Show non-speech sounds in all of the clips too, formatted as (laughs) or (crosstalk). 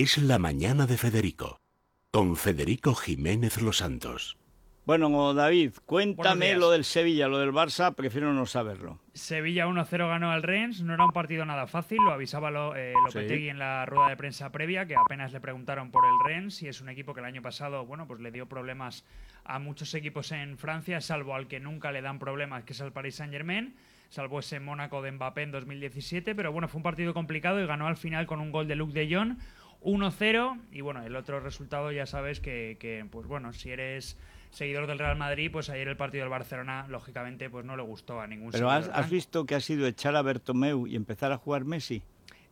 es La Mañana de Federico, con Federico Jiménez Los Santos. Bueno, David, cuéntame lo del Sevilla, lo del Barça, prefiero no saberlo. Sevilla 1-0 ganó al Rennes, no era un partido nada fácil, lo avisaba lo, eh, Lopetegui en la rueda de prensa previa, que apenas le preguntaron por el Rennes, y es un equipo que el año pasado, bueno, pues le dio problemas a muchos equipos en Francia, salvo al que nunca le dan problemas, que es al Paris Saint-Germain, salvo ese Mónaco de Mbappé en 2017, pero bueno, fue un partido complicado y ganó al final con un gol de Luc de Jong, 1-0, y bueno, el otro resultado ya sabes que, que pues bueno, si eres seguidor del Real Madrid, pues ayer el partido del Barcelona, lógicamente, pues no le gustó a ningún Pero has, has, visto que ha sido echar a Bertomeu y empezar a jugar Messi.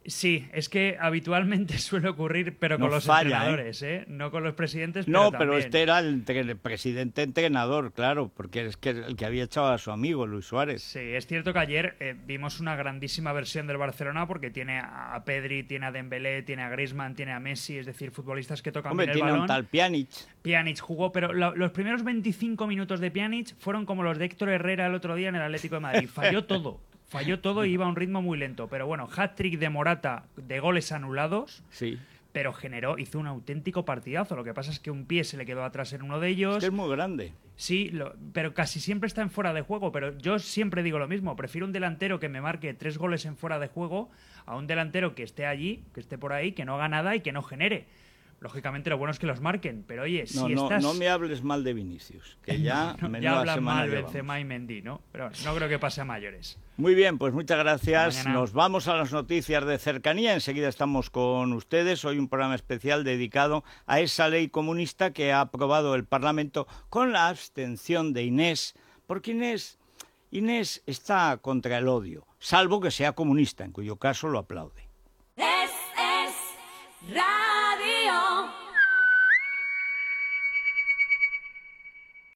Sí, es que habitualmente (laughs) suele ocurrir, pero con los ¿eh? entrenadores, ¿eh? No con los presidentes. No, pero, este era el, presidente entrenador, claro, porque es que el que había echado a su amigo Luis Suárez. Sí, es cierto que ayer eh, vimos una grandísima versión del Barcelona porque tiene a Pedri, tiene a Dembélé, tiene a Griezmann, tiene a Messi, es decir, futbolistas que tocan Hombre, bien el tiene un tal Pjanic. Pjanic jugó, pero los primeros 25 minutos de Pjanic fueron como los de Héctor Herrera el otro día en el Atlético de Madrid. (laughs) Falló todo. Falló todo y iba a un ritmo muy lento. Pero bueno, hat-trick de Morata de goles anulados. Sí. Pero generó, hizo un auténtico partidazo. Lo que pasa es que un pie se le quedó atrás en uno de ellos. Es, que es muy grande. Sí, pero casi siempre está en fuera de juego. Pero yo siempre digo lo mismo. Prefiero un delantero que me marque tres goles en fuera de juego a un delantero que esté allí, que esté por ahí, que no haga nada y que no genere. Lógicamente lo bueno es que los marquen, pero oye, si no, estás... No me hables mal de Vinicius, que (laughs) ya... ya hablan mal Benzema y Mendy, ¿no? Pero no creo que pase a mayores. Muy bien, pues muchas gracias. Nos vamos a las noticias de cercanía. Enseguida estamos con ustedes. Hoy un programa especial dedicado a esa ley comunista que ha aprobado el Parlamento con la abstención de Inés, porque Inés, Inés está contra el odio, salvo que sea comunista, en cuyo caso lo aplaude. Es, es,